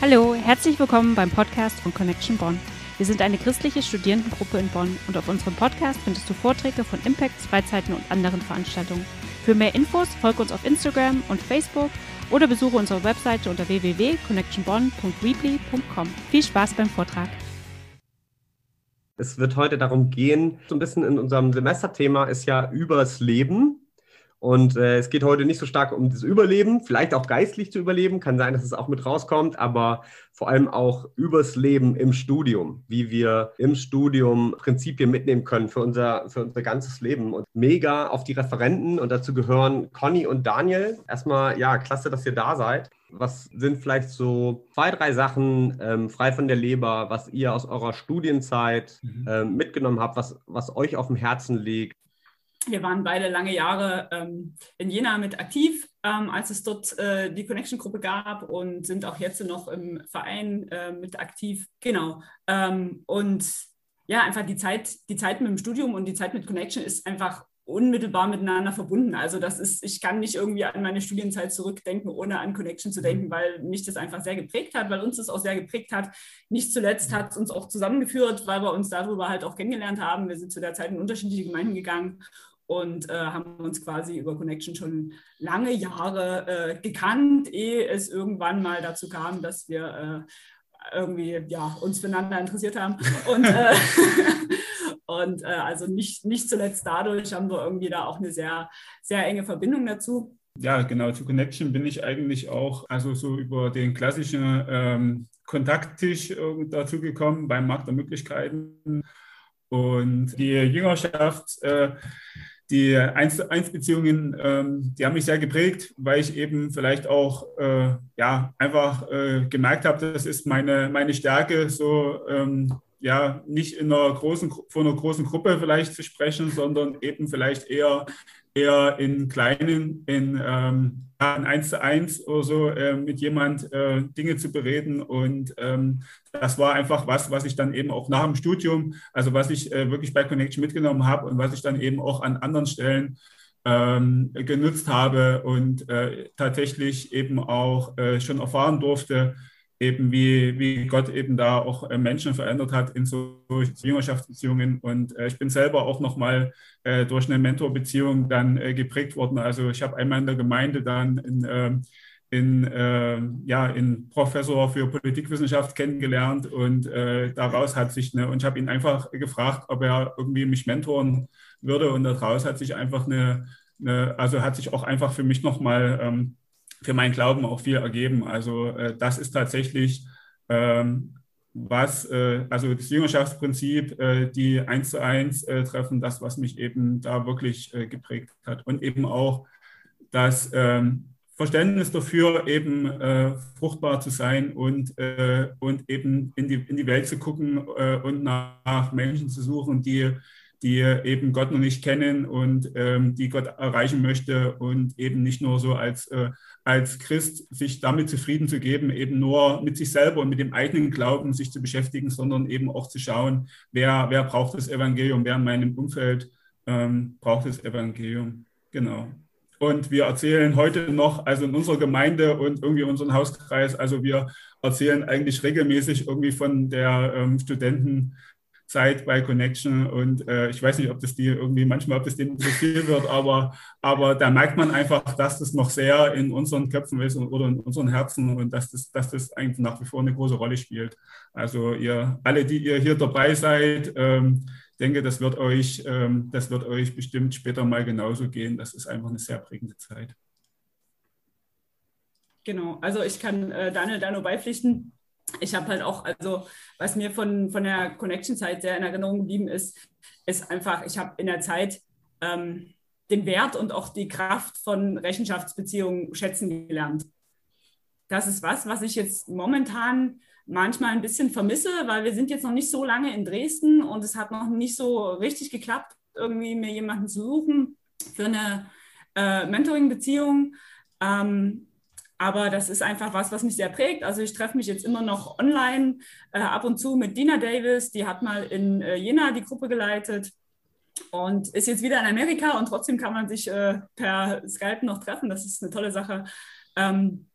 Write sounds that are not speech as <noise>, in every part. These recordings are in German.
Hallo, herzlich willkommen beim Podcast von Connection Bonn. Wir sind eine christliche Studierendengruppe in Bonn und auf unserem Podcast findest du Vorträge von Impacts, Freizeiten und anderen Veranstaltungen. Für mehr Infos folge uns auf Instagram und Facebook oder besuche unsere Webseite unter www.connectionbonn.weebly.com. Viel Spaß beim Vortrag. Es wird heute darum gehen, so ein bisschen in unserem Semesterthema ist ja übers Leben. Und äh, es geht heute nicht so stark um das Überleben, vielleicht auch geistlich zu überleben, kann sein, dass es auch mit rauskommt, aber vor allem auch übers Leben im Studium, wie wir im Studium Prinzipien mitnehmen können für unser, für unser ganzes Leben. Und mega auf die Referenten und dazu gehören Conny und Daniel. Erstmal, ja, klasse, dass ihr da seid. Was sind vielleicht so zwei, drei Sachen ähm, frei von der Leber, was ihr aus eurer Studienzeit mhm. ähm, mitgenommen habt, was, was euch auf dem Herzen liegt? Wir waren beide lange Jahre ähm, in Jena mit aktiv, ähm, als es dort äh, die Connection-Gruppe gab und sind auch jetzt noch im Verein äh, mit aktiv. Genau. Ähm, und ja, einfach die Zeit, die Zeit mit dem Studium und die Zeit mit Connection ist einfach unmittelbar miteinander verbunden. Also das ist, ich kann nicht irgendwie an meine Studienzeit zurückdenken, ohne an Connection zu denken, weil mich das einfach sehr geprägt hat, weil uns das auch sehr geprägt hat. Nicht zuletzt hat es uns auch zusammengeführt, weil wir uns darüber halt auch kennengelernt haben. Wir sind zu der Zeit in unterschiedliche Gemeinden gegangen und äh, haben uns quasi über Connection schon lange Jahre äh, gekannt, ehe es irgendwann mal dazu kam, dass wir äh, irgendwie ja, uns füreinander interessiert haben. Und, äh, <laughs> <laughs> und äh, also nicht, nicht zuletzt dadurch haben wir irgendwie da auch eine sehr, sehr enge Verbindung dazu. Ja, genau, zu Connection bin ich eigentlich auch, also so über den klassischen ähm, Kontakttisch dazu gekommen beim Markt der Möglichkeiten. Und die Jüngerschaft äh, die 1 1 Beziehungen, ähm, die haben mich sehr geprägt, weil ich eben vielleicht auch äh, ja, einfach äh, gemerkt habe, das ist meine, meine Stärke, so ähm, ja, nicht in einer großen, vor einer großen Gruppe vielleicht zu sprechen, sondern eben vielleicht eher eher in kleinen, in, ähm, in 1 zu 1 oder so äh, mit jemand äh, Dinge zu bereden. Und ähm, das war einfach was, was ich dann eben auch nach dem Studium, also was ich äh, wirklich bei Connection mitgenommen habe und was ich dann eben auch an anderen Stellen ähm, genutzt habe und äh, tatsächlich eben auch äh, schon erfahren durfte, eben wie, wie Gott eben da auch äh, Menschen verändert hat in so Jüngerschaftsbeziehungen. Und äh, ich bin selber auch nochmal äh, durch eine Mentorbeziehung dann äh, geprägt worden. Also ich habe einmal in der Gemeinde dann in, ähm, in, äh, ja, in Professor für Politikwissenschaft kennengelernt und daraus hat sich, eine, und ich habe ihn einfach gefragt, ob er irgendwie mich mentoren würde und daraus hat sich einfach eine, eine also hat sich auch einfach für mich nochmal ähm, für meinen Glauben auch viel ergeben. Also äh, das ist tatsächlich ähm, was, äh, also das Jüngerschaftsprinzip, äh, die eins zu eins äh, treffen, das, was mich eben da wirklich äh, geprägt hat. Und eben auch das ähm, Verständnis dafür, eben äh, fruchtbar zu sein und, und eben in die, in die Welt zu gucken und nach Menschen zu suchen, die die eben Gott noch nicht kennen und ähm, die Gott erreichen möchte und eben nicht nur so als, äh, als Christ sich damit zufrieden zu geben, eben nur mit sich selber und mit dem eigenen Glauben sich zu beschäftigen, sondern eben auch zu schauen, wer, wer braucht das Evangelium, wer in meinem Umfeld ähm, braucht das Evangelium. Genau. Und wir erzählen heute noch, also in unserer Gemeinde und irgendwie in unserem Hauskreis, also wir erzählen eigentlich regelmäßig irgendwie von der ähm, Studenten, Zeit bei Connection und äh, ich weiß nicht, ob das die irgendwie manchmal, ob das denen zu viel wird, aber, aber da merkt man einfach, dass das noch sehr in unseren Köpfen ist und, oder in unseren Herzen und dass das, dass das eigentlich nach wie vor eine große Rolle spielt. Also ihr, alle, die ihr hier dabei seid, ähm, denke, das wird euch, ähm, das wird euch bestimmt später mal genauso gehen. Das ist einfach eine sehr prägende Zeit. Genau, also ich kann äh, Daniel da nur beipflichten ich habe halt auch, also was mir von, von der Connection-Zeit sehr in Erinnerung geblieben ist, ist einfach, ich habe in der Zeit ähm, den Wert und auch die Kraft von Rechenschaftsbeziehungen schätzen gelernt. Das ist was, was ich jetzt momentan manchmal ein bisschen vermisse, weil wir sind jetzt noch nicht so lange in Dresden und es hat noch nicht so richtig geklappt, irgendwie mir jemanden zu suchen für eine äh, Mentoring-Beziehung. Ähm, aber das ist einfach was, was mich sehr prägt. Also ich treffe mich jetzt immer noch online äh, ab und zu mit Dina Davis. Die hat mal in äh, Jena die Gruppe geleitet und ist jetzt wieder in Amerika und trotzdem kann man sich äh, per Skype noch treffen. Das ist eine tolle Sache. Ähm,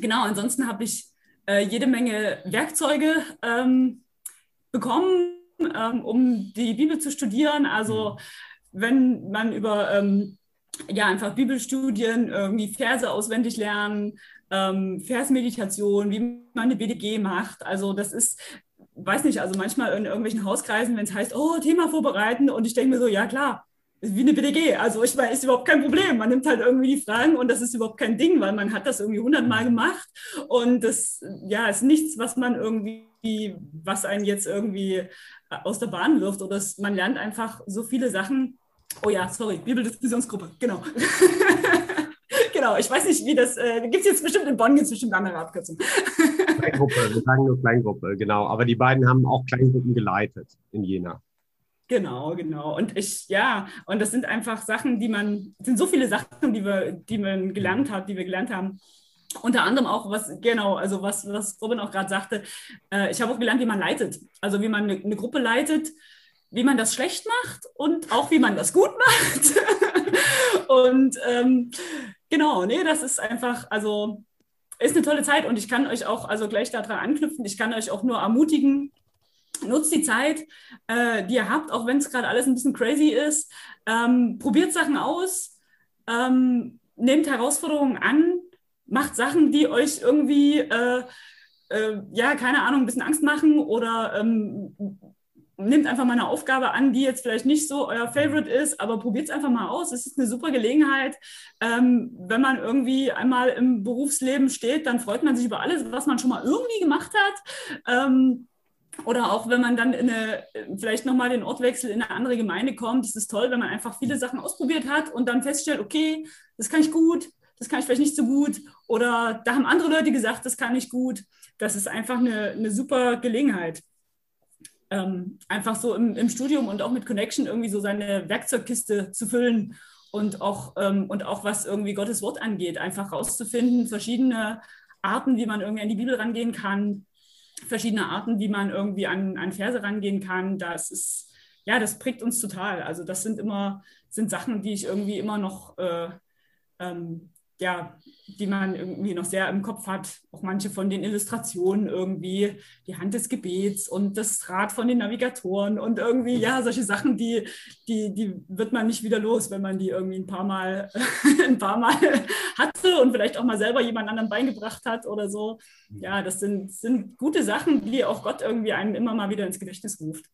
genau, ansonsten habe ich äh, jede Menge Werkzeuge ähm, bekommen, ähm, um die Bibel zu studieren. Also mhm. wenn man über ähm, ja einfach Bibelstudien, irgendwie Verse auswendig lernen, ähm, Versmeditation, wie man eine BDG macht. Also das ist weiß nicht, also manchmal in irgendwelchen Hauskreisen, wenn es heißt, oh, Thema vorbereiten und ich denke mir so, ja klar, wie eine BDG. Also ich meine, ist überhaupt kein Problem. Man nimmt halt irgendwie die Fragen und das ist überhaupt kein Ding, weil man hat das irgendwie hundertmal gemacht und das ja ist nichts, was man irgendwie, was einen jetzt irgendwie aus der Bahn wirft oder das, man lernt einfach so viele Sachen. Oh ja, sorry, Bibeldiskussionsgruppe, genau. <laughs> genau, ich weiß nicht, wie das, äh, gibt es jetzt bestimmt in Bonn, gibt es bestimmt andere Abkürzungen. <laughs> Kleingruppe, wir sagen nur Kleingruppe, genau. Aber die beiden haben auch Kleingruppen geleitet in Jena. Genau, genau. Und ich, ja, und das sind einfach Sachen, die man, sind so viele Sachen, die wir, die man gelernt hat, die wir gelernt haben. Unter anderem auch, was, genau, also was, was Robin auch gerade sagte, äh, ich habe auch gelernt, wie man leitet. Also wie man eine, eine, Gruppe leitet, wie man das schlecht macht und auch wie man das gut macht. <laughs> und ähm, genau, nee, das ist einfach, also ist eine tolle Zeit und ich kann euch auch also gleich daran anknüpfen. Ich kann euch auch nur ermutigen, nutzt die Zeit, äh, die ihr habt, auch wenn es gerade alles ein bisschen crazy ist. Ähm, probiert Sachen aus, ähm, nehmt Herausforderungen an, macht Sachen, die euch irgendwie, äh, äh, ja, keine Ahnung, ein bisschen Angst machen oder ähm, nehmt einfach mal eine Aufgabe an, die jetzt vielleicht nicht so euer Favorite ist, aber probiert es einfach mal aus. Es ist eine super Gelegenheit. Ähm, wenn man irgendwie einmal im Berufsleben steht, dann freut man sich über alles, was man schon mal irgendwie gemacht hat. Ähm, oder auch wenn man dann in eine, vielleicht nochmal den Ortwechsel in eine andere Gemeinde kommt, ist es toll, wenn man einfach viele Sachen ausprobiert hat und dann feststellt, okay, das kann ich gut, das kann ich vielleicht nicht so gut. Oder da haben andere Leute gesagt, das kann ich gut. Das ist einfach eine, eine super Gelegenheit ähm, einfach so im, im, Studium und auch mit Connection irgendwie so seine Werkzeugkiste zu füllen und auch, ähm, und auch was irgendwie Gottes Wort angeht, einfach rauszufinden, verschiedene Arten, wie man irgendwie an die Bibel rangehen kann, verschiedene Arten, wie man irgendwie an, an Verse rangehen kann. Das ist, ja, das prägt uns total. Also das sind immer, sind Sachen, die ich irgendwie immer noch äh, ähm, ja, die man irgendwie noch sehr im Kopf hat. Auch manche von den Illustrationen irgendwie, die Hand des Gebets und das Rad von den Navigatoren und irgendwie, ja, solche Sachen, die, die, die wird man nicht wieder los, wenn man die irgendwie ein paar Mal, <laughs> ein paar Mal <laughs> hatte und vielleicht auch mal selber jemand anderen beigebracht hat oder so. Ja, das sind, sind gute Sachen, die auch Gott irgendwie einem immer mal wieder ins Gedächtnis ruft.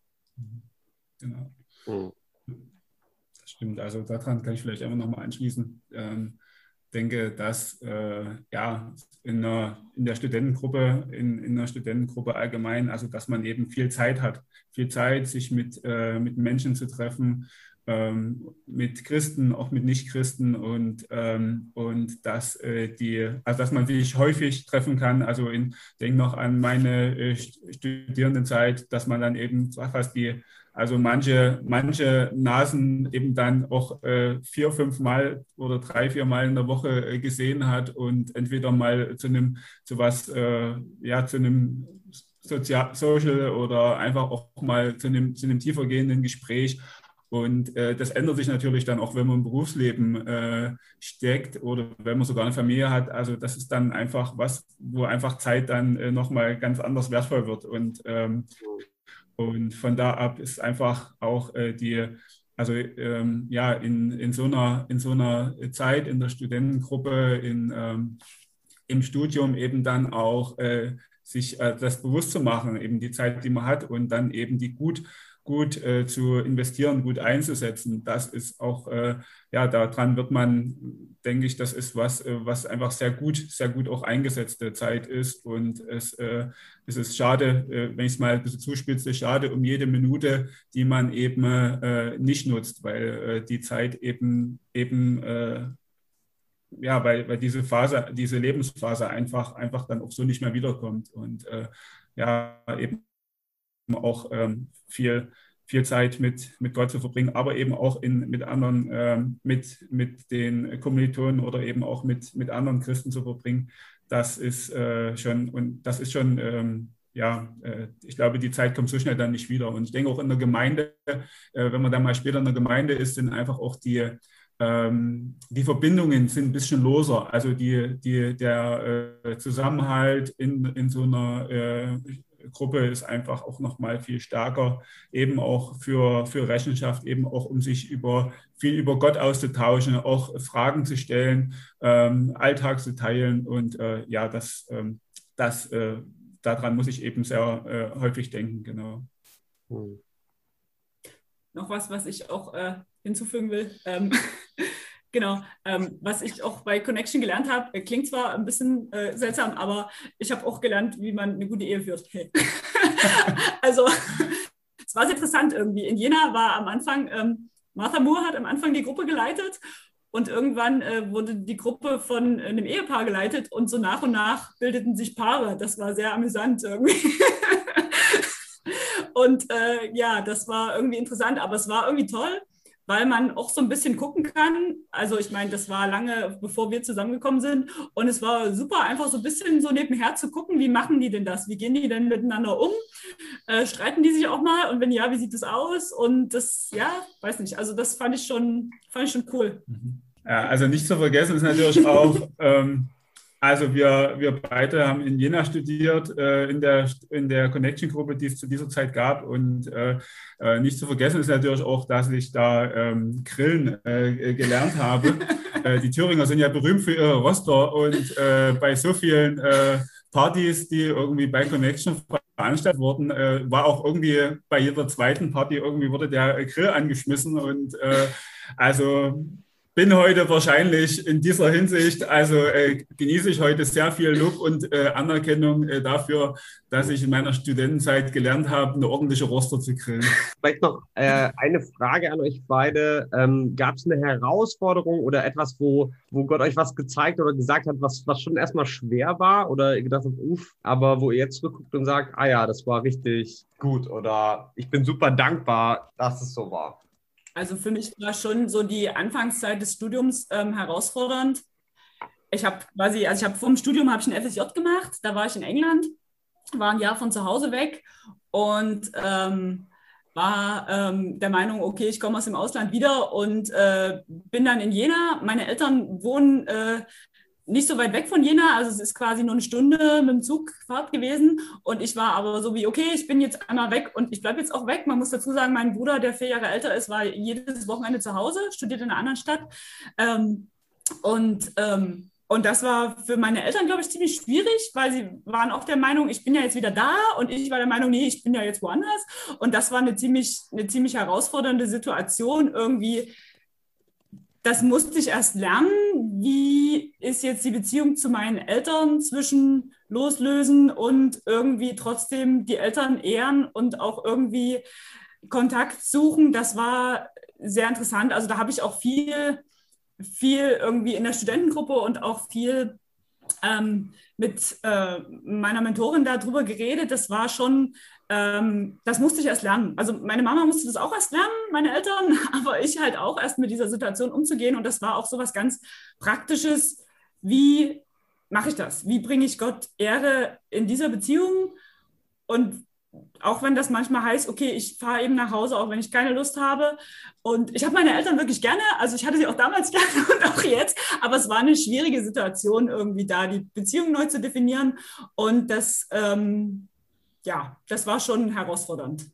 Genau. Oh. Das stimmt. Also daran kann ich vielleicht einfach nochmal anschließen. Ähm, denke, dass äh, ja in, einer, in der Studentengruppe, in, in einer Studentengruppe allgemein, also dass man eben viel Zeit hat, viel Zeit, sich mit, äh, mit Menschen zu treffen, ähm, mit Christen, auch mit Nichtchristen und, ähm, und dass äh, die, also dass man sich häufig treffen kann. Also ich denke noch an meine äh, Studierendenzeit, dass man dann eben fast die also manche, manche Nasen eben dann auch äh, vier, fünf Mal oder drei, vier Mal in der Woche äh, gesehen hat und entweder mal zu einem, zu was, äh, ja, zu einem Sozial Social oder einfach auch mal zu einem, zu einem tiefergehenden Gespräch. Und äh, das ändert sich natürlich dann auch, wenn man im Berufsleben äh, steckt oder wenn man sogar eine Familie hat. Also das ist dann einfach was, wo einfach Zeit dann äh, nochmal ganz anders wertvoll wird. Und ähm, und von da ab ist einfach auch äh, die, also ähm, ja, in, in, so einer, in so einer Zeit in der Studentengruppe, in, ähm, im Studium eben dann auch äh, sich äh, das bewusst zu machen, eben die Zeit, die man hat und dann eben die gut gut äh, zu investieren, gut einzusetzen. Das ist auch, äh, ja, daran wird man, denke ich, das ist was, äh, was einfach sehr gut, sehr gut auch eingesetzte Zeit ist. Und es, äh, es ist schade, äh, wenn ich es mal ein bisschen zuspitze, schade um jede Minute, die man eben äh, nicht nutzt, weil die Zeit eben, eben ja, weil, weil diese Phase, diese Lebensphase einfach, einfach dann auch so nicht mehr wiederkommt. Und ja, eben auch ähm, viel, viel Zeit mit, mit Gott zu verbringen, aber eben auch in, mit anderen, ähm, mit, mit den Kommilitonen oder eben auch mit, mit anderen Christen zu verbringen. Das ist äh, schon, und das ist schon, ähm, ja, äh, ich glaube, die Zeit kommt so schnell dann nicht wieder. Und ich denke auch in der Gemeinde, äh, wenn man dann mal später in der Gemeinde ist, sind einfach auch die, ähm, die Verbindungen sind ein bisschen loser. Also die, die, der äh, Zusammenhalt in, in so einer äh, Gruppe ist einfach auch nochmal viel stärker, eben auch für, für Rechenschaft, eben auch um sich über viel über Gott auszutauschen, auch Fragen zu stellen, ähm, Alltag zu teilen. Und äh, ja, das, ähm, das, äh, daran muss ich eben sehr äh, häufig denken, genau. Hm. Noch was, was ich auch äh, hinzufügen will. Ähm, <laughs> Genau, ähm, was ich auch bei Connection gelernt habe, äh, klingt zwar ein bisschen äh, seltsam, aber ich habe auch gelernt, wie man eine gute Ehe führt. Hey. <laughs> also, <laughs> es war sehr interessant irgendwie. In Jena war am Anfang, ähm, Martha Moore hat am Anfang die Gruppe geleitet und irgendwann äh, wurde die Gruppe von einem Ehepaar geleitet und so nach und nach bildeten sich Paare. Das war sehr amüsant irgendwie. <laughs> und äh, ja, das war irgendwie interessant, aber es war irgendwie toll weil man auch so ein bisschen gucken kann. Also ich meine, das war lange, bevor wir zusammengekommen sind. Und es war super, einfach so ein bisschen so nebenher zu gucken, wie machen die denn das? Wie gehen die denn miteinander um? Äh, streiten die sich auch mal? Und wenn ja, wie sieht das aus? Und das, ja, weiß nicht. Also das fand ich schon, fand ich schon cool. Ja, also nicht zu vergessen ist natürlich auch, <laughs> ähm, also wir, wir beide haben in Jena studiert, äh, in der, in der Connection-Gruppe, die es zu dieser Zeit gab. Und äh, äh, nicht zu vergessen ist natürlich auch, dass ich da ähm, Grillen äh, gelernt habe. <laughs> Äh, die Thüringer sind ja berühmt für ihre Roster und äh, bei so vielen Partys, die irgendwie bei Connection veranstaltet wurden, war auch irgendwie bei jeder zweiten Party irgendwie wurde der Grill angeschmissen. Und also bin heute wahrscheinlich in dieser Hinsicht, also äh, genieße ich heute sehr viel Lob und äh, Anerkennung äh, dafür, dass ich in meiner Studentenzeit gelernt habe, eine ordentliche Roster zu grillen. Vielleicht noch äh, eine Frage an euch beide. Ähm, Gab es eine Herausforderung oder etwas, wo, wo Gott euch was gezeigt oder gesagt hat, was, was schon erstmal schwer war oder ihr gedacht habt, uff, aber wo ihr jetzt zurückguckt und sagt, ah ja, das war richtig gut oder ich bin super dankbar, dass es so war? Also für mich war schon so die Anfangszeit des Studiums ähm, herausfordernd. Ich habe quasi, also ich habe vor dem Studium habe ich ein FSJ gemacht, da war ich in England, war ein Jahr von zu Hause weg und ähm, war ähm, der Meinung, okay, ich komme aus dem Ausland wieder und äh, bin dann in Jena. Meine Eltern wohnen äh, nicht so weit weg von Jena, also es ist quasi nur eine Stunde mit dem Zugfahrt gewesen. Und ich war aber so wie, okay, ich bin jetzt einmal weg und ich bleibe jetzt auch weg. Man muss dazu sagen, mein Bruder, der vier Jahre älter ist, war jedes Wochenende zu Hause, studiert in einer anderen Stadt. Ähm, und, ähm, und das war für meine Eltern, glaube ich, ziemlich schwierig, weil sie waren auch der Meinung, ich bin ja jetzt wieder da und ich war der Meinung, nee, ich bin ja jetzt woanders. Und das war eine ziemlich, eine ziemlich herausfordernde Situation, irgendwie das musste ich erst lernen. Wie ist jetzt die Beziehung zu meinen Eltern zwischen loslösen und irgendwie trotzdem die Eltern ehren und auch irgendwie Kontakt suchen? Das war sehr interessant. Also da habe ich auch viel, viel irgendwie in der Studentengruppe und auch viel ähm, mit äh, meiner Mentorin darüber geredet. Das war schon ähm, das musste ich erst lernen. Also meine Mama musste das auch erst lernen, meine Eltern, <laughs> aber ich halt auch erst mit dieser Situation umzugehen. Und das war auch so was ganz Praktisches. Wie mache ich das? Wie bringe ich Gott Ehre in dieser Beziehung? Und auch wenn das manchmal heißt, okay, ich fahre eben nach Hause, auch wenn ich keine Lust habe. Und ich habe meine Eltern wirklich gerne, also ich hatte sie auch damals <laughs> gerne und auch jetzt, aber es war eine schwierige Situation, irgendwie da die Beziehung neu zu definieren. Und das ähm, ja, das war schon herausfordernd.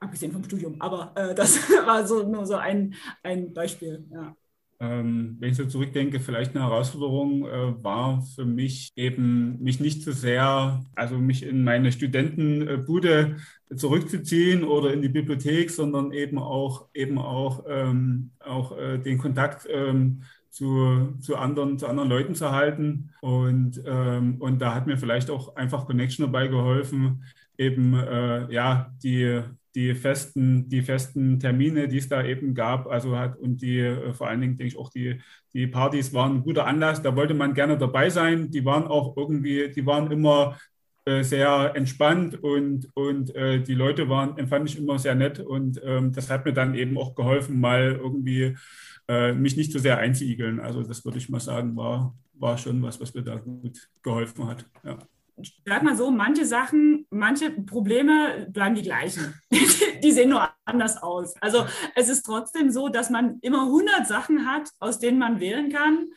Abgesehen vom Studium, aber äh, das <laughs> war so nur so ein, ein Beispiel. Ja. Ähm, wenn ich so zurückdenke, vielleicht eine Herausforderung äh, war für mich eben, mich nicht zu so sehr, also mich in meine Studentenbude zurückzuziehen oder in die Bibliothek, sondern eben auch, eben auch, ähm, auch äh, den Kontakt ähm, zu, zu, anderen, zu anderen Leuten zu halten. Und, ähm, und da hat mir vielleicht auch einfach Connection dabei geholfen, eben äh, ja, die, die, festen, die festen Termine, die es da eben gab, also hat und die äh, vor allen Dingen, denke ich, auch die, die Partys waren ein guter Anlass, da wollte man gerne dabei sein. Die waren auch irgendwie, die waren immer sehr entspannt und, und äh, die Leute waren, empfand ich immer sehr nett und ähm, das hat mir dann eben auch geholfen, mal irgendwie äh, mich nicht so sehr einzuigeln. Also das würde ich mal sagen, war, war schon was, was mir da gut geholfen hat. Ja. sag mal so, manche Sachen, manche Probleme bleiben die gleichen. <laughs> die sehen nur anders aus. Also es ist trotzdem so, dass man immer 100 Sachen hat, aus denen man wählen kann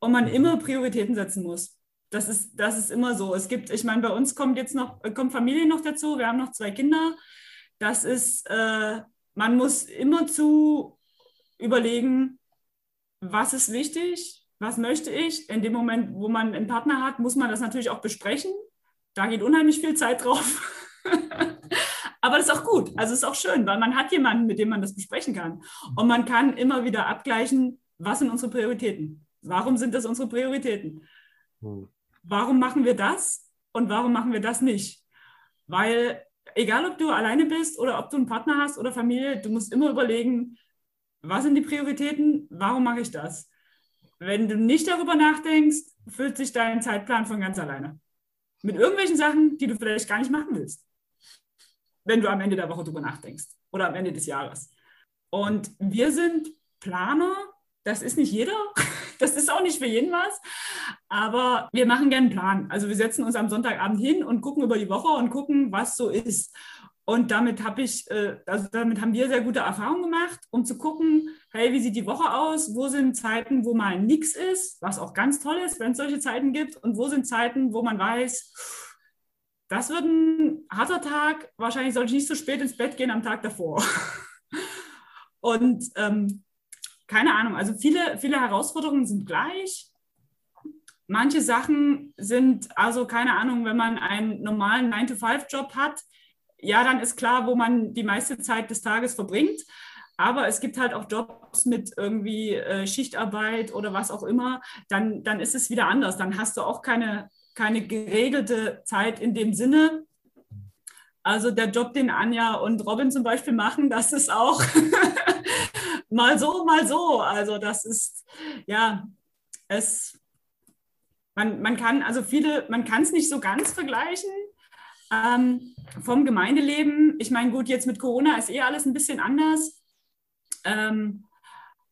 und man immer Prioritäten setzen muss. Das ist, das ist immer so. Es gibt, ich meine, bei uns kommt jetzt noch, kommt Familie noch dazu. Wir haben noch zwei Kinder. Das ist, äh, man muss immer zu überlegen, was ist wichtig, was möchte ich. In dem Moment, wo man einen Partner hat, muss man das natürlich auch besprechen. Da geht unheimlich viel Zeit drauf. <laughs> Aber das ist auch gut. Also es ist auch schön, weil man hat jemanden, mit dem man das besprechen kann. Und man kann immer wieder abgleichen, was sind unsere Prioritäten? Warum sind das unsere Prioritäten? Hm. Warum machen wir das und warum machen wir das nicht? Weil egal, ob du alleine bist oder ob du einen Partner hast oder Familie, du musst immer überlegen, was sind die Prioritäten? Warum mache ich das? Wenn du nicht darüber nachdenkst, füllt sich dein Zeitplan von ganz alleine. Mit irgendwelchen Sachen, die du vielleicht gar nicht machen willst. Wenn du am Ende der Woche darüber nachdenkst oder am Ende des Jahres. Und wir sind Planer. Das ist nicht jeder. <laughs> Das ist auch nicht für jeden was. Aber wir machen gerne einen Plan. Also wir setzen uns am Sonntagabend hin und gucken über die Woche und gucken, was so ist. Und damit habe ich, äh, also damit haben wir sehr gute Erfahrungen gemacht, um zu gucken, hey, wie sieht die Woche aus? Wo sind Zeiten, wo mal nichts ist, was auch ganz toll ist, wenn es solche Zeiten gibt? Und wo sind Zeiten, wo man weiß, das wird ein harter Tag, wahrscheinlich sollte ich nicht so spät ins Bett gehen am Tag davor. <laughs> Und ähm, keine Ahnung, also viele, viele Herausforderungen sind gleich. Manche Sachen sind, also keine Ahnung, wenn man einen normalen 9-to-5-Job hat, ja, dann ist klar, wo man die meiste Zeit des Tages verbringt. Aber es gibt halt auch Jobs mit irgendwie äh, Schichtarbeit oder was auch immer. Dann, dann ist es wieder anders. Dann hast du auch keine, keine geregelte Zeit in dem Sinne. Also der Job, den Anja und Robin zum Beispiel machen, das ist auch <laughs> mal so, mal so. Also das ist, ja, es, man, man kann, also viele, man kann es nicht so ganz vergleichen, ähm, vom Gemeindeleben, ich meine, gut, jetzt mit Corona ist eh alles ein bisschen anders. Ähm,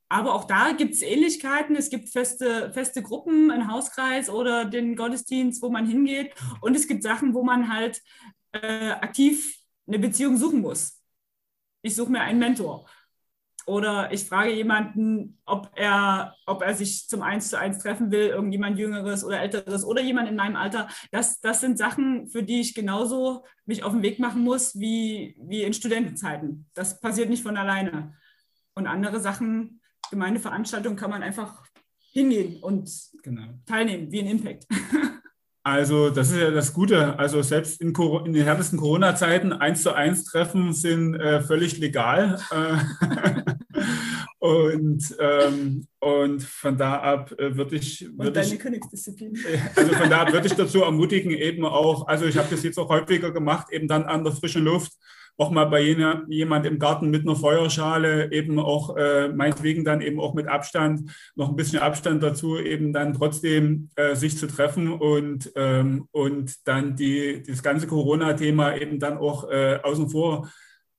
aber auch da gibt es Ähnlichkeiten. Es gibt feste, feste Gruppen, einen Hauskreis oder den Gottesdienst, wo man hingeht. Und es gibt Sachen, wo man halt äh, aktiv eine Beziehung suchen muss. Ich suche mir einen Mentor. Oder ich frage jemanden, ob er, ob er sich zum Eins zu eins treffen will, irgendjemand Jüngeres oder Älteres oder jemand in meinem Alter. Das, das sind Sachen, für die ich genauso mich auf den Weg machen muss wie, wie in Studentenzeiten. Das passiert nicht von alleine. Und andere Sachen, Gemeindeveranstaltungen, kann man einfach hingehen und genau. teilnehmen, wie ein Impact. <laughs> Also das ist ja das Gute. Also selbst in, in den härtesten Corona-Zeiten eins zu eins Treffen sind äh, völlig legal. <laughs> Und, ähm, und von da ab äh, würde ich... Würd deine ich, Königsdisziplin. Also von da ab würde ich dazu ermutigen, eben auch, also ich habe das jetzt auch häufiger gemacht, eben dann an der frischen Luft auch mal bei jener, jemand im Garten mit einer Feuerschale eben auch äh, meinetwegen dann eben auch mit Abstand, noch ein bisschen Abstand dazu, eben dann trotzdem äh, sich zu treffen und, ähm, und dann die, das ganze Corona-Thema eben dann auch äh, außen vor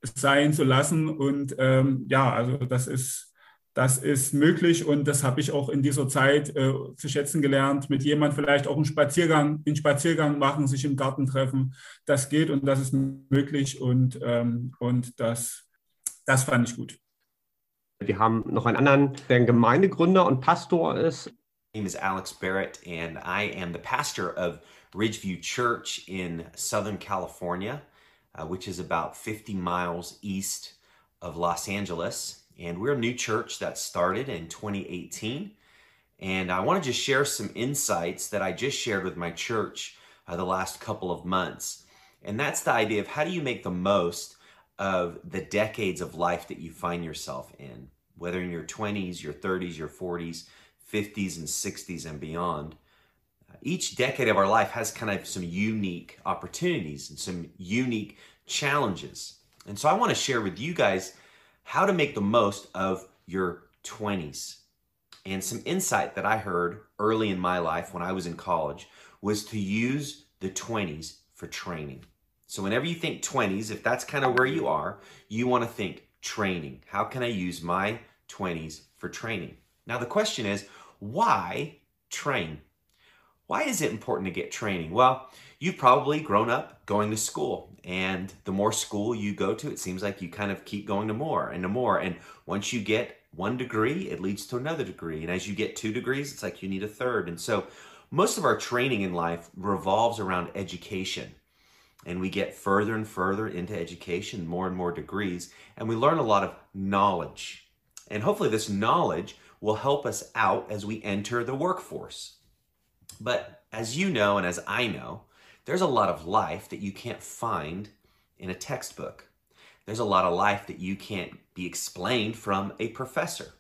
sein zu lassen. Und ähm, ja, also das ist das ist möglich und das habe ich auch in dieser Zeit äh, zu schätzen gelernt. Mit jemand vielleicht auch einen Spaziergang, einen Spaziergang machen, sich im Garten treffen. Das geht und das ist möglich und, ähm, und das, das fand ich gut. Wir haben noch einen anderen, der ein Gemeindegründer und Pastor ist. My name is Alex Barrett and I am the pastor of Ridgeview Church in Southern California, uh, which is about 50 miles east of Los Angeles. And we're a new church that started in 2018. And I want to just share some insights that I just shared with my church uh, the last couple of months. And that's the idea of how do you make the most of the decades of life that you find yourself in, whether in your 20s, your 30s, your 40s, 50s, and 60s, and beyond. Each decade of our life has kind of some unique opportunities and some unique challenges. And so I want to share with you guys how to make the most of your 20s. And some insight that I heard early in my life when I was in college was to use the 20s for training. So, whenever you think 20s, if that's kind of where you are, you want to think training. How can I use my 20s for training? Now, the question is, why train? Why is it important to get training? Well, You've probably grown up going to school, and the more school you go to, it seems like you kind of keep going to more and to more. And once you get one degree, it leads to another degree. And as you get two degrees, it's like you need a third. And so most of our training in life revolves around education. And we get further and further into education, more and more degrees, and we learn a lot of knowledge. And hopefully, this knowledge will help us out as we enter the workforce. But as you know, and as I know, there's a lot of life that you can't find in a textbook. There's a lot of life that you can't be explained from a professor.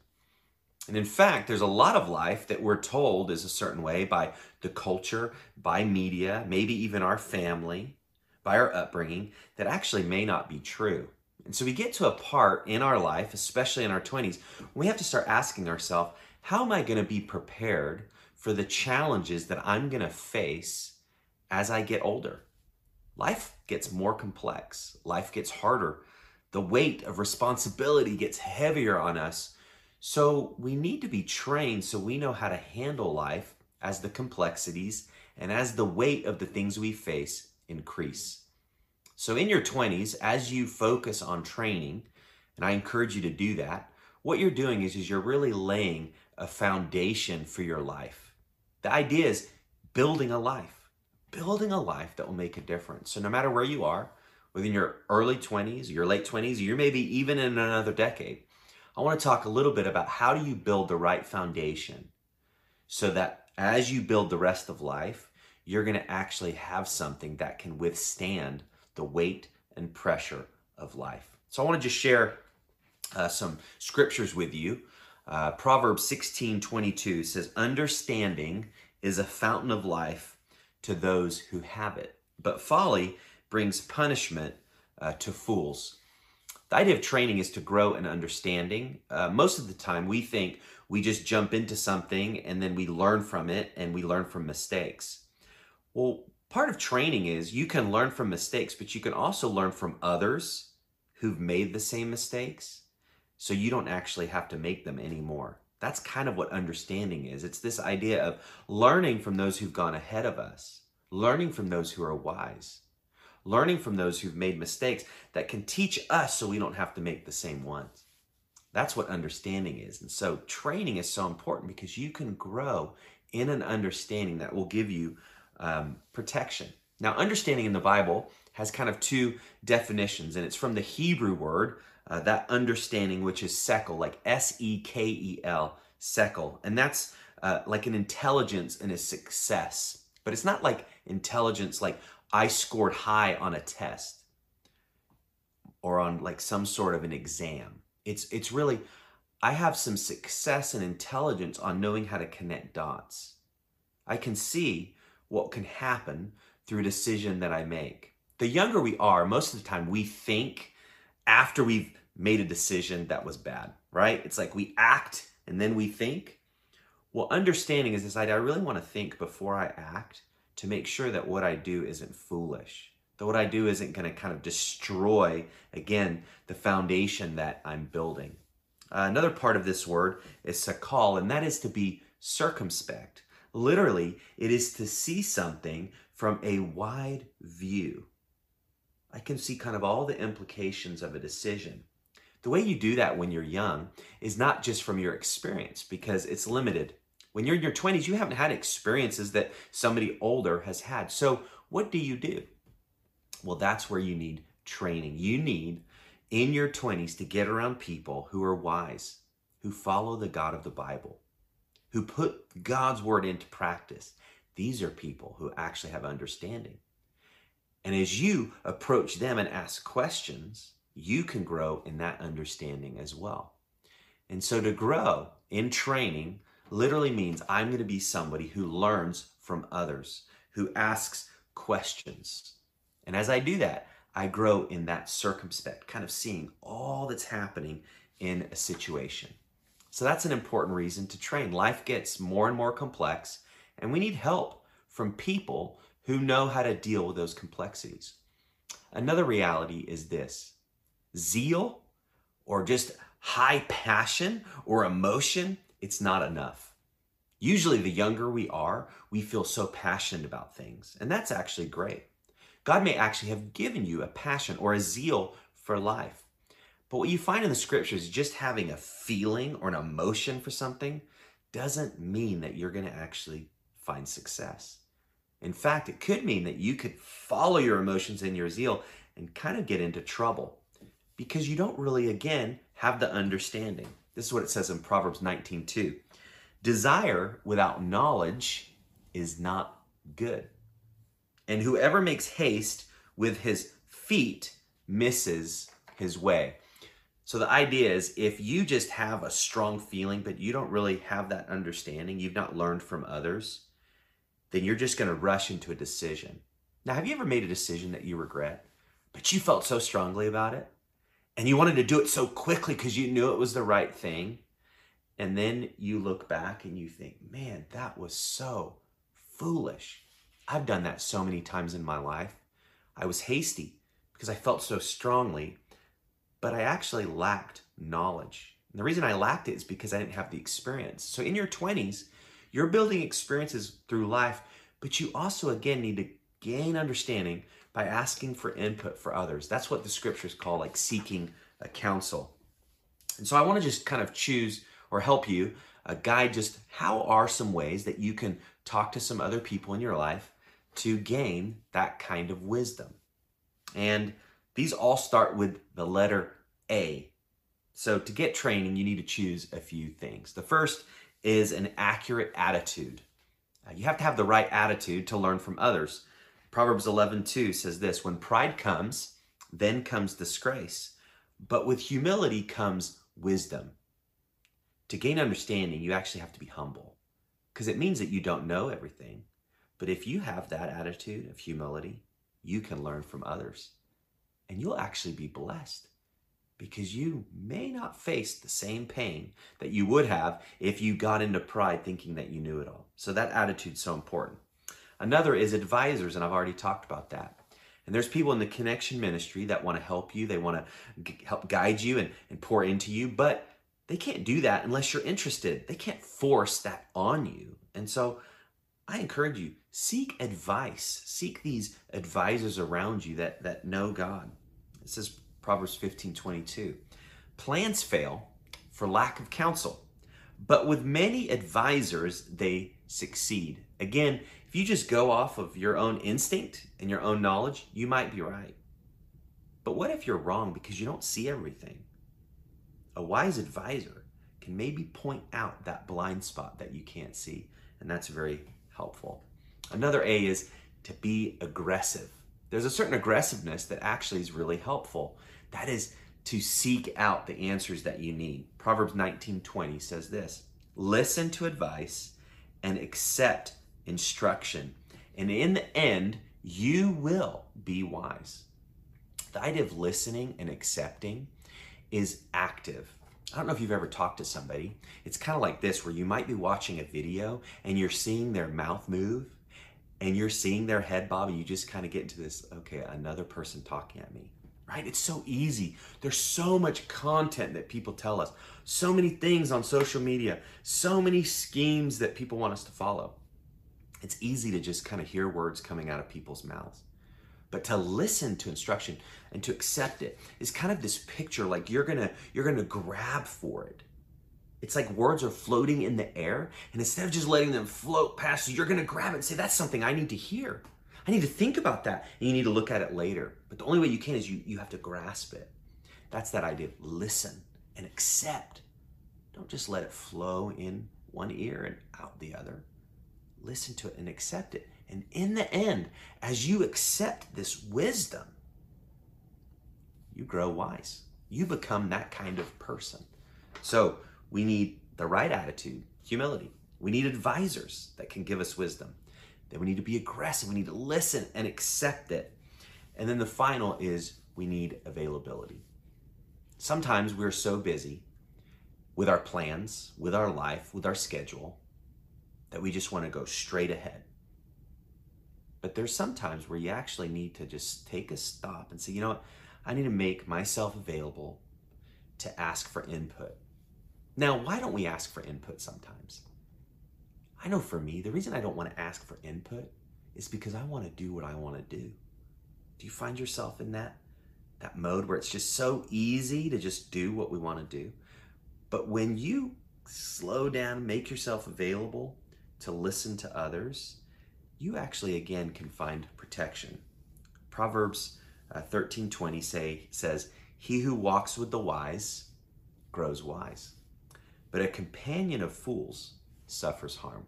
And in fact, there's a lot of life that we're told is a certain way by the culture, by media, maybe even our family, by our upbringing, that actually may not be true. And so we get to a part in our life, especially in our 20s, we have to start asking ourselves, how am I going to be prepared for the challenges that I'm going to face as I get older. Life gets more complex, life gets harder. The weight of responsibility gets heavier on us. So we need to be trained so we know how to handle life as the complexities and as the weight of the things we face increase. So in your 20s, as you focus on training, and I encourage you to do that, what you're doing is, is you're really laying a foundation for your life. The idea is building a life building a life that will make a difference. So no matter where you are, within your early 20s, your late 20s, you're maybe even in another decade, I want to talk a little bit about how do you build the right foundation so that as you build the rest of life, you're going to actually have something that can withstand the weight and pressure of life. So I want to just share uh, some scriptures with you. Uh, Proverbs 16 22 says, Understanding is a fountain of life to those who have it. But folly brings punishment uh, to fools. The idea of training is to grow in understanding. Uh, most of the time, we think we just jump into something and then we learn from it and we learn from mistakes. Well, part of training is you can learn from mistakes, but you can also learn from others who've made the same mistakes so you don't actually have to make them anymore. That's kind of what understanding is. It's this idea of learning from those who've gone ahead of us, learning from those who are wise, learning from those who've made mistakes that can teach us so we don't have to make the same ones. That's what understanding is. And so training is so important because you can grow in an understanding that will give you um, protection. Now, understanding in the Bible has kind of two definitions, and it's from the Hebrew word uh, that understanding, which is sekel, like S E K E L, sekel. And that's uh, like an intelligence and a success. But it's not like intelligence, like I scored high on a test or on like some sort of an exam. It's, it's really, I have some success and intelligence on knowing how to connect dots. I can see what can happen through a decision that I make. The younger we are, most of the time we think after we've made a decision that was bad, right? It's like we act and then we think. Well, understanding is this idea I really want to think before I act to make sure that what I do isn't foolish, that what I do isn't going to kind of destroy, again, the foundation that I'm building. Uh, another part of this word is sakal, and that is to be circumspect. Literally, it is to see something from a wide view. I can see kind of all the implications of a decision. The way you do that when you're young is not just from your experience because it's limited. When you're in your 20s, you haven't had experiences that somebody older has had. So, what do you do? Well, that's where you need training. You need in your 20s to get around people who are wise, who follow the God of the Bible, who put God's word into practice. These are people who actually have understanding. And as you approach them and ask questions, you can grow in that understanding as well. And so to grow in training literally means I'm going to be somebody who learns from others, who asks questions. And as I do that, I grow in that circumspect, kind of seeing all that's happening in a situation. So that's an important reason to train. Life gets more and more complex, and we need help from people who know how to deal with those complexities. Another reality is this zeal or just high passion or emotion, it's not enough. Usually, the younger we are, we feel so passionate about things, and that's actually great. God may actually have given you a passion or a zeal for life. But what you find in the scriptures, is just having a feeling or an emotion for something, doesn't mean that you're going to actually find success. In fact, it could mean that you could follow your emotions and your zeal and kind of get into trouble because you don't really, again, have the understanding. This is what it says in Proverbs 19:2. Desire without knowledge is not good. And whoever makes haste with his feet misses his way. So the idea is if you just have a strong feeling, but you don't really have that understanding, you've not learned from others, then you're just going to rush into a decision. Now, have you ever made a decision that you regret, but you felt so strongly about it? And you wanted to do it so quickly because you knew it was the right thing. And then you look back and you think, man, that was so foolish. I've done that so many times in my life. I was hasty because I felt so strongly but I actually lacked knowledge. And the reason I lacked it is because I didn't have the experience. So in your 20s, you're building experiences through life, but you also, again, need to gain understanding by asking for input for others. That's what the scriptures call like seeking a counsel. And so I want to just kind of choose or help you uh, guide just how are some ways that you can talk to some other people in your life to gain that kind of wisdom. And these all start with the letter A. So to get training, you need to choose a few things. The first is an accurate attitude. Uh, you have to have the right attitude to learn from others. Proverbs 11:2 says this, when pride comes, then comes disgrace, but with humility comes wisdom. To gain understanding, you actually have to be humble because it means that you don't know everything. But if you have that attitude of humility, you can learn from others and you'll actually be blessed because you may not face the same pain that you would have if you got into pride thinking that you knew it all. So that attitude's so important. Another is advisors, and I've already talked about that. And there's people in the connection ministry that want to help you, they want to help guide you and, and pour into you, but they can't do that unless you're interested. They can't force that on you. And so I encourage you, seek advice. Seek these advisors around you that, that know God. It says Proverbs 15 22. Plans fail for lack of counsel, but with many advisors, they succeed. Again, if you just go off of your own instinct and your own knowledge, you might be right. But what if you're wrong because you don't see everything? A wise advisor can maybe point out that blind spot that you can't see, and that's very helpful. Another A is to be aggressive. There's a certain aggressiveness that actually is really helpful. That is to seek out the answers that you need. Proverbs 19:20 says this: "Listen to advice and accept instruction, and in the end you will be wise." The idea of listening and accepting is active. I don't know if you've ever talked to somebody. It's kind of like this where you might be watching a video and you're seeing their mouth move and you're seeing their head bob and you just kind of get into this, okay, another person talking at me. Right? It's so easy. There's so much content that people tell us, so many things on social media, so many schemes that people want us to follow. It's easy to just kind of hear words coming out of people's mouths. But to listen to instruction and to accept it is kind of this picture like you're gonna you're gonna grab for it. It's like words are floating in the air, and instead of just letting them float past you, you're gonna grab it and say, That's something I need to hear. I need to think about that. And you need to look at it later. But the only way you can is you, you have to grasp it. That's that idea listen and accept. Don't just let it flow in one ear and out the other. Listen to it and accept it. And in the end, as you accept this wisdom, you grow wise. You become that kind of person. So we need the right attitude, humility. We need advisors that can give us wisdom. Then we need to be aggressive. We need to listen and accept it. And then the final is we need availability. Sometimes we're so busy with our plans, with our life, with our schedule, that we just want to go straight ahead. But there's sometimes where you actually need to just take a stop and say, you know what? I need to make myself available to ask for input. Now, why don't we ask for input sometimes? I know for me, the reason I don't want to ask for input is because I want to do what I want to do. Do you find yourself in that that mode where it's just so easy to just do what we want to do? But when you slow down, make yourself available to listen to others, you actually again can find protection. Proverbs uh, 13:20 say says, "He who walks with the wise grows wise, but a companion of fools suffers harm."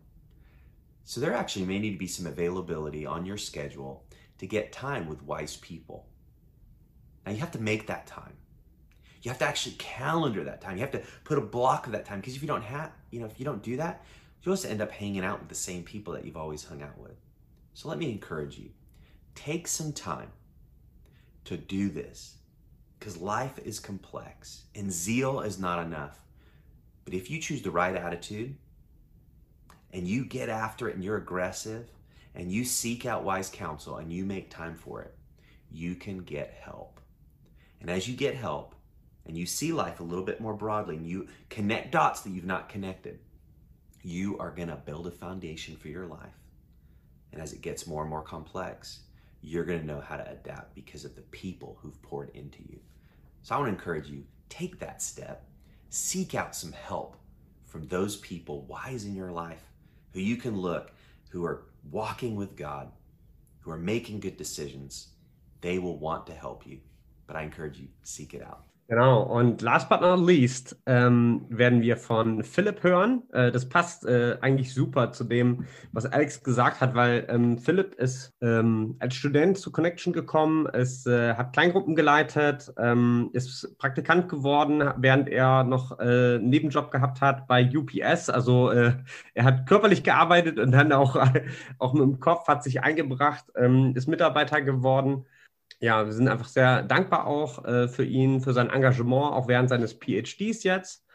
So there actually may need to be some availability on your schedule to get time with wise people. Now you have to make that time. You have to actually calendar that time. You have to put a block of that time because if you don't have, you know, if you don't do that, you'll just end up hanging out with the same people that you've always hung out with. So let me encourage you. Take some time to do this because life is complex and zeal is not enough. But if you choose the right attitude, and you get after it and you're aggressive and you seek out wise counsel and you make time for it, you can get help. And as you get help and you see life a little bit more broadly and you connect dots that you've not connected, you are going to build a foundation for your life. And as it gets more and more complex, you're going to know how to adapt because of the people who've poured into you. So I want to encourage you take that step, seek out some help from those people wise in your life who you can look, who are walking with God, who are making good decisions, they will want to help you. But I encourage you, seek it out. Genau, und last but not least ähm, werden wir von Philipp hören. Äh, das passt äh, eigentlich super zu dem, was Alex gesagt hat, weil ähm, Philipp ist ähm, als Student zu Connection gekommen, ist, äh, hat Kleingruppen geleitet, ähm, ist Praktikant geworden, während er noch äh, einen Nebenjob gehabt hat bei UPS. Also äh, er hat körperlich gearbeitet und dann auch, <laughs> auch mit dem Kopf hat sich eingebracht, ähm, ist Mitarbeiter geworden ja, wir sind einfach sehr dankbar auch äh, für ihn, für sein Engagement, auch während seines PhDs jetzt.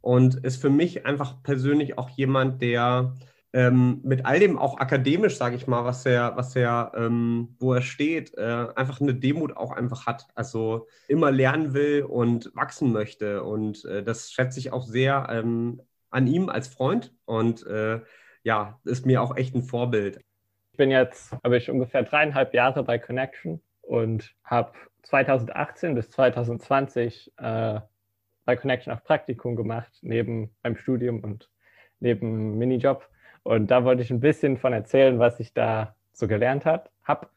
Und ist für mich einfach persönlich auch jemand, der ähm, mit all dem auch akademisch, sage ich mal, was er, was er, ähm, wo er steht, äh, einfach eine Demut auch einfach hat. Also immer lernen will und wachsen möchte. Und äh, das schätze ich auch sehr ähm, an ihm als Freund. Und äh, ja, ist mir auch echt ein Vorbild. Ich bin jetzt, habe ich ungefähr dreieinhalb Jahre bei Connection und habe 2018 bis 2020 äh, bei Connection auch Praktikum gemacht, neben meinem Studium und neben Minijob. Und da wollte ich ein bisschen von erzählen, was ich da so gelernt habe.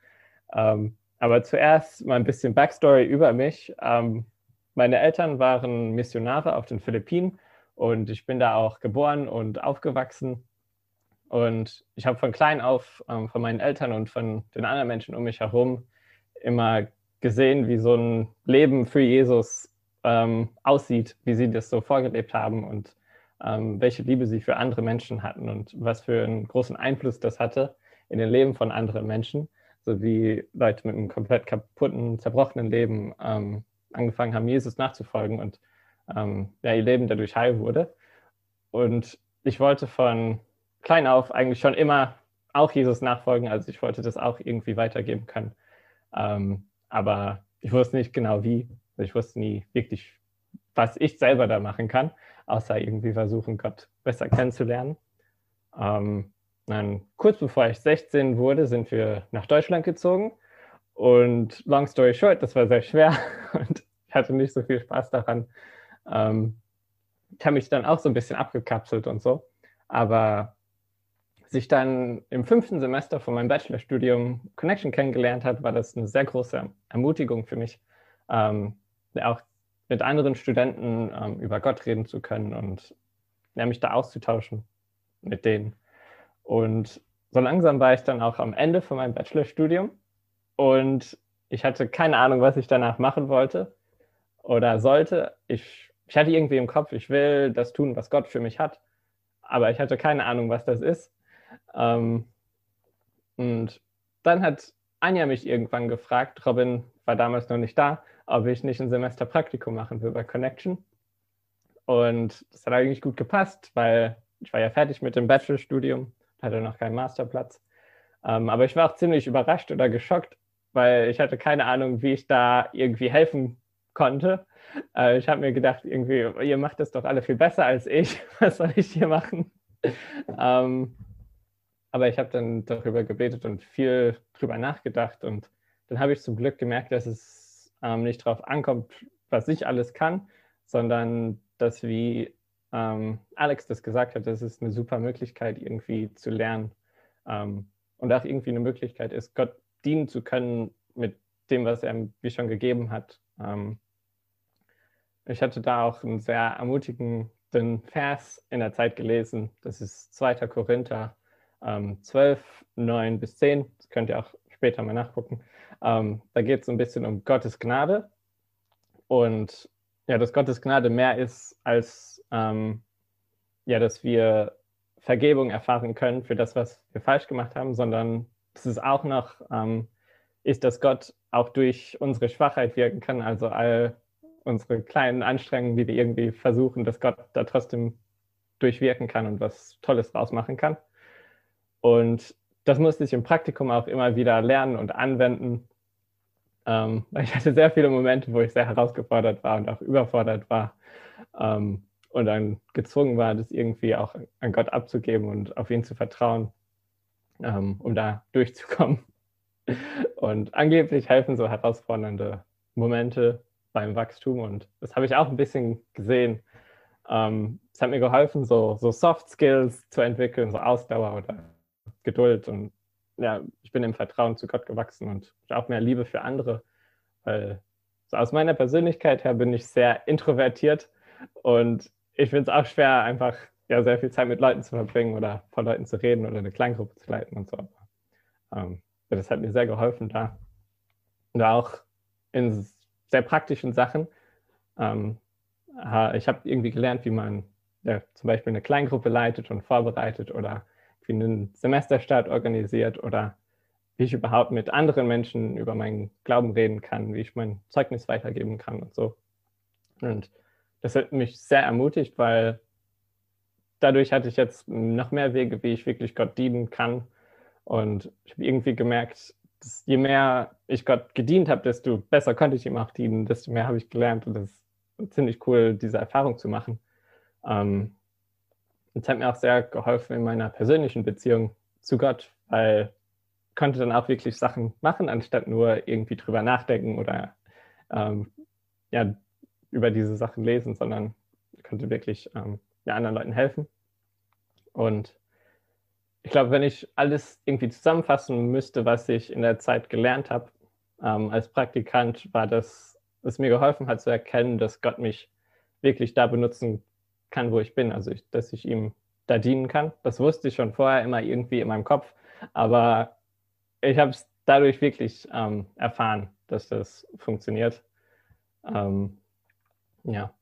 Ähm, aber zuerst mal ein bisschen Backstory über mich. Ähm, meine Eltern waren Missionare auf den Philippinen und ich bin da auch geboren und aufgewachsen. Und ich habe von klein auf ähm, von meinen Eltern und von den anderen Menschen um mich herum immer gesehen, wie so ein Leben für Jesus ähm, aussieht, wie sie das so vorgelebt haben und ähm, welche Liebe sie für andere Menschen hatten und was für einen großen Einfluss das hatte in den Leben von anderen Menschen, so wie Leute mit einem komplett kaputten, zerbrochenen Leben ähm, angefangen haben, Jesus nachzufolgen und ähm, ja, ihr Leben dadurch heil wurde. Und ich wollte von klein auf eigentlich schon immer auch Jesus nachfolgen, also ich wollte das auch irgendwie weitergeben können. Ähm, aber ich wusste nicht genau wie. Ich wusste nie wirklich, was ich selber da machen kann, außer irgendwie versuchen, Gott besser kennenzulernen. Ähm, dann kurz bevor ich 16 wurde, sind wir nach Deutschland gezogen. Und long story short, das war sehr schwer <laughs> und ich hatte nicht so viel Spaß daran. Ähm, ich habe mich dann auch so ein bisschen abgekapselt und so. Aber ich dann im fünften Semester von meinem Bachelorstudium Connection kennengelernt habe, war das eine sehr große Ermutigung für mich, ähm, auch mit anderen Studenten ähm, über Gott reden zu können und ja, mich da auszutauschen mit denen. Und so langsam war ich dann auch am Ende von meinem Bachelorstudium und ich hatte keine Ahnung, was ich danach machen wollte oder sollte. Ich, ich hatte irgendwie im Kopf, ich will das tun, was Gott für mich hat, aber ich hatte keine Ahnung, was das ist. Ähm, und dann hat Anja mich irgendwann gefragt, Robin war damals noch nicht da, ob ich nicht ein Semester Praktikum machen will bei Connection. Und das hat eigentlich gut gepasst, weil ich war ja fertig mit dem Bachelorstudium, hatte noch keinen Masterplatz. Ähm, aber ich war auch ziemlich überrascht oder geschockt, weil ich hatte keine Ahnung, wie ich da irgendwie helfen konnte. Äh, ich habe mir gedacht, irgendwie, ihr macht das doch alle viel besser als ich. <laughs> Was soll ich hier machen? ähm, aber ich habe dann darüber gebetet und viel drüber nachgedacht und dann habe ich zum Glück gemerkt, dass es ähm, nicht darauf ankommt, was ich alles kann, sondern dass, wie ähm, Alex das gesagt hat, das ist eine super Möglichkeit, irgendwie zu lernen ähm, und auch irgendwie eine Möglichkeit ist, Gott dienen zu können mit dem, was er mir schon gegeben hat. Ähm, ich hatte da auch einen sehr ermutigenden Vers in der Zeit gelesen. Das ist 2. Korinther ähm, 12, 9 bis 10. Das könnt ihr auch später mal nachgucken. Ähm, da geht es ein bisschen um Gottes Gnade. Und ja, dass Gottes Gnade mehr ist, als ähm, ja, dass wir Vergebung erfahren können für das, was wir falsch gemacht haben, sondern es ist auch noch, ähm, ist, dass Gott auch durch unsere Schwachheit wirken kann, also all unsere kleinen Anstrengungen, die wir irgendwie versuchen, dass Gott da trotzdem durchwirken kann und was Tolles rausmachen kann. Und das musste ich im Praktikum auch immer wieder lernen und anwenden. Ähm, ich hatte sehr viele Momente, wo ich sehr herausgefordert war und auch überfordert war ähm, und dann gezwungen war, das irgendwie auch an Gott abzugeben und auf ihn zu vertrauen, ähm, um da durchzukommen. Und angeblich helfen so herausfordernde Momente beim Wachstum und das habe ich auch ein bisschen gesehen. Ähm, es hat mir geholfen, so, so Soft Skills zu entwickeln, so Ausdauer oder Geduld und ja, ich bin im Vertrauen zu Gott gewachsen und auch mehr Liebe für andere, weil so aus meiner Persönlichkeit her bin ich sehr introvertiert und ich finde es auch schwer, einfach ja, sehr viel Zeit mit Leuten zu verbringen oder vor Leuten zu reden oder eine Kleingruppe zu leiten und so. Ähm, das hat mir sehr geholfen da. Und auch in sehr praktischen Sachen. Ähm, ich habe irgendwie gelernt, wie man ja, zum Beispiel eine Kleingruppe leitet und vorbereitet oder wie einen Semesterstart organisiert oder wie ich überhaupt mit anderen Menschen über meinen Glauben reden kann, wie ich mein Zeugnis weitergeben kann und so. Und das hat mich sehr ermutigt, weil dadurch hatte ich jetzt noch mehr Wege, wie ich wirklich Gott dienen kann. Und ich habe irgendwie gemerkt, dass je mehr ich Gott gedient habe, desto besser konnte ich ihm auch dienen, desto mehr habe ich gelernt. Und das ist ziemlich cool, diese Erfahrung zu machen. Ähm, es hat mir auch sehr geholfen in meiner persönlichen Beziehung zu Gott, weil ich konnte dann auch wirklich Sachen machen, anstatt nur irgendwie drüber nachdenken oder ähm, ja, über diese Sachen lesen, sondern konnte wirklich ähm, ja, anderen Leuten helfen. Und ich glaube, wenn ich alles irgendwie zusammenfassen müsste, was ich in der Zeit gelernt habe ähm, als Praktikant, war, dass es mir geholfen hat zu erkennen, dass Gott mich wirklich da benutzen kann, wo ich bin. Also, ich, dass ich ihm da dienen kann. Das wusste ich schon vorher immer irgendwie in meinem Kopf, aber ich habe es dadurch wirklich ähm, erfahren, dass das funktioniert. Ähm, ja.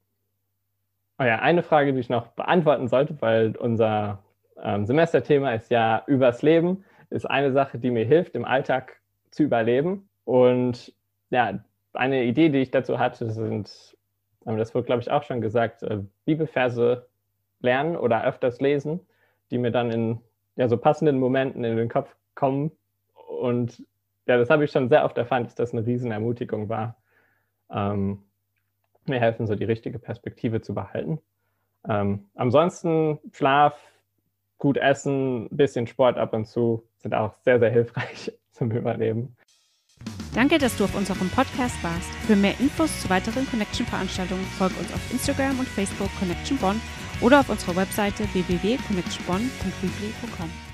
Oh ja, eine Frage, die ich noch beantworten sollte, weil unser ähm, Semesterthema ist ja übers Leben, ist eine Sache, die mir hilft, im Alltag zu überleben. Und ja, eine Idee, die ich dazu hatte, sind, das wurde, glaube ich, auch schon gesagt, äh, Bibelverse lernen oder öfters lesen, die mir dann in ja, so passenden Momenten in den Kopf kommen. Und ja, das habe ich schon sehr oft erfahren, dass das eine Riesenermutigung war. Ähm, mir helfen, so die richtige Perspektive zu behalten. Ähm, ansonsten Schlaf, gut essen, bisschen Sport ab und zu sind auch sehr, sehr hilfreich <laughs> zum Überleben. Danke, dass du auf unserem Podcast warst. Für mehr Infos zu weiteren Connection-Veranstaltungen folge uns auf Instagram und Facebook Connection Bonn oder auf unserer Webseite www.connectionbonn.weebly.com.